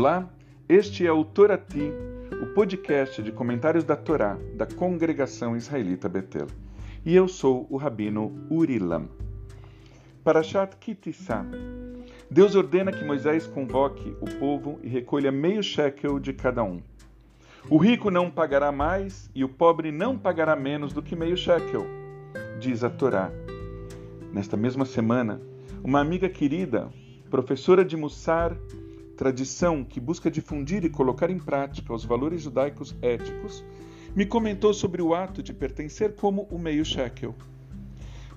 Olá, este é o Torati, o podcast de comentários da Torá da Congregação Israelita Betel. E eu sou o Rabino Urilam. Parashat Kitissá. Deus ordena que Moisés convoque o povo e recolha meio shekel de cada um. O rico não pagará mais e o pobre não pagará menos do que meio shekel, diz a Torá. Nesta mesma semana, uma amiga querida, professora de Mussar, tradição que busca difundir e colocar em prática os valores judaicos éticos, me comentou sobre o ato de pertencer como o meio shekel.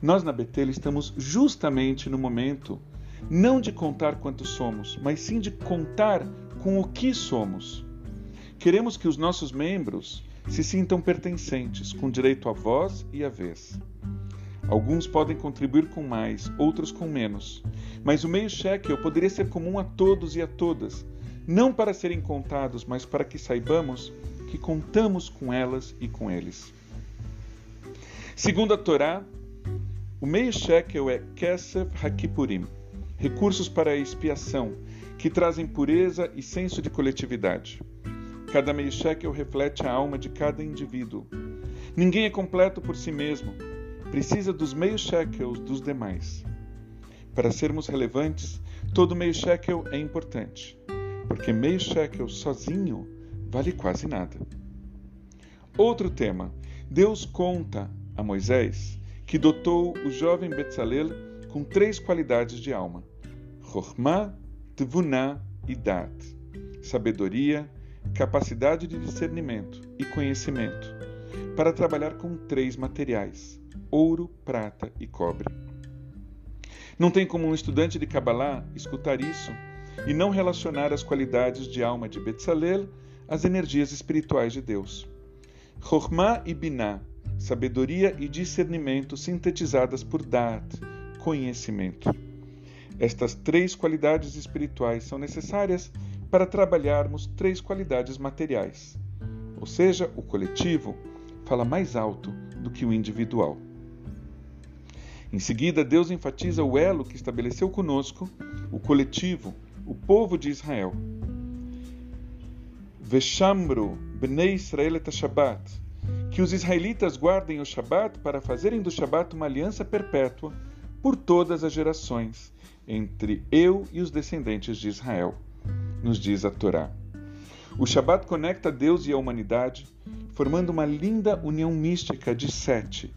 Nós na Betel estamos justamente no momento não de contar quantos somos, mas sim de contar com o que somos. Queremos que os nossos membros se sintam pertencentes, com direito à voz e à vez. Alguns podem contribuir com mais, outros com menos. Mas o meio shekel poderia ser comum a todos e a todas, não para serem contados, mas para que saibamos que contamos com elas e com eles. Segundo a Torá, o meio shekel é Kesef Hakipurim, recursos para a expiação, que trazem pureza e senso de coletividade. Cada meio shekel reflete a alma de cada indivíduo. Ninguém é completo por si mesmo, precisa dos meios shekels dos demais. Para sermos relevantes, todo meio shekel é importante, porque meio shekel sozinho vale quase nada. Outro tema: Deus conta a Moisés que dotou o jovem Betzalel com três qualidades de alma: Chokhmah, Tvuná e Dat, sabedoria, capacidade de discernimento e conhecimento, para trabalhar com três materiais: ouro, prata e cobre. Não tem como um estudante de Kabbalah escutar isso e não relacionar as qualidades de alma de Betzalel às energias espirituais de Deus. Chokhmah e Binah, sabedoria e discernimento sintetizadas por Da'at, conhecimento. Estas três qualidades espirituais são necessárias para trabalharmos três qualidades materiais. Ou seja, o coletivo fala mais alto do que o individual. Em seguida, Deus enfatiza o elo que estabeleceu conosco, o coletivo, o povo de Israel. Veshamro bnei Israel et Shabbat, que os israelitas guardem o Shabat para fazerem do Shabat uma aliança perpétua por todas as gerações, entre eu e os descendentes de Israel, nos diz a Torá. O Shabat conecta Deus e a humanidade, formando uma linda união mística de sete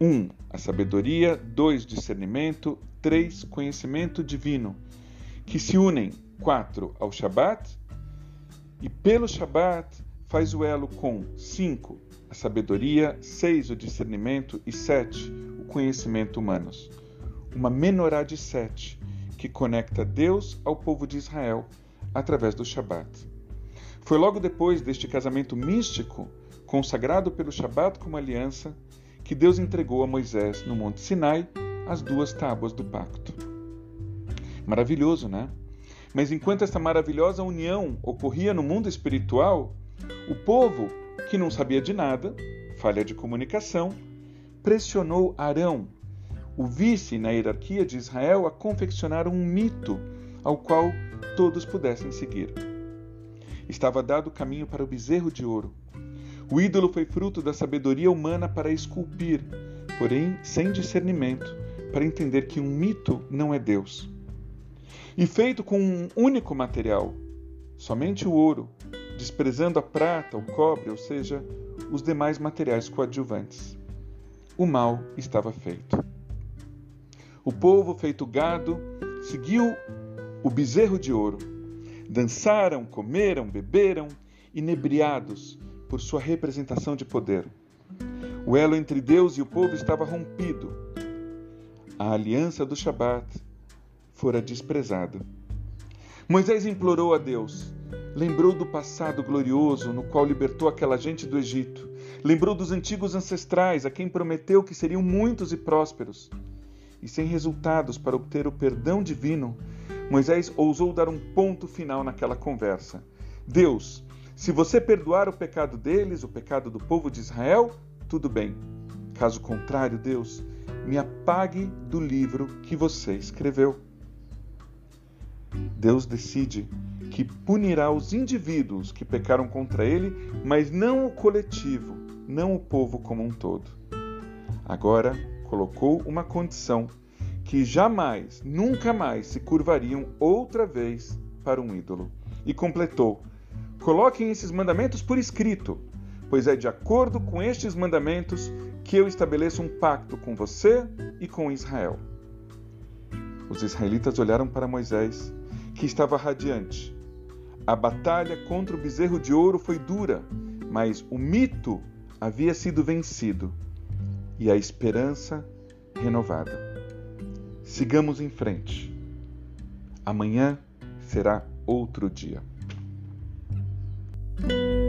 1. Um, a sabedoria. 2. Discernimento. 3. Conhecimento divino, que se unem 4. ao Shabat e pelo Shabat faz o elo com 5. a sabedoria, 6. o discernimento e 7. o conhecimento humanos. Uma menorá de 7 que conecta Deus ao povo de Israel através do Shabat. Foi logo depois deste casamento místico, consagrado pelo Shabat como aliança, que Deus entregou a Moisés no Monte Sinai as duas tábuas do pacto. Maravilhoso, né? Mas enquanto esta maravilhosa união ocorria no mundo espiritual, o povo, que não sabia de nada, falha de comunicação, pressionou Arão, o vice na hierarquia de Israel, a confeccionar um mito ao qual todos pudessem seguir. Estava dado o caminho para o bezerro de ouro, o ídolo foi fruto da sabedoria humana para esculpir, porém sem discernimento, para entender que um mito não é Deus. E feito com um único material, somente o ouro, desprezando a prata, o cobre, ou seja, os demais materiais coadjuvantes. O mal estava feito. O povo, feito gado, seguiu o bezerro de ouro. Dançaram, comeram, beberam, inebriados, por sua representação de poder. O elo entre Deus e o povo estava rompido. A aliança do Shabat fora desprezada. Moisés implorou a Deus, lembrou do passado glorioso no qual libertou aquela gente do Egito, lembrou dos antigos ancestrais a quem prometeu que seriam muitos e prósperos. E sem resultados para obter o perdão divino, Moisés ousou dar um ponto final naquela conversa. Deus, se você perdoar o pecado deles, o pecado do povo de Israel, tudo bem. Caso contrário, Deus, me apague do livro que você escreveu. Deus decide que punirá os indivíduos que pecaram contra ele, mas não o coletivo, não o povo como um todo. Agora colocou uma condição que jamais, nunca mais se curvariam outra vez para um ídolo. E completou: Coloquem esses mandamentos por escrito, pois é de acordo com estes mandamentos que eu estabeleço um pacto com você e com Israel. Os israelitas olharam para Moisés, que estava radiante. A batalha contra o bezerro de ouro foi dura, mas o mito havia sido vencido e a esperança renovada. Sigamos em frente. Amanhã será outro dia. Bye.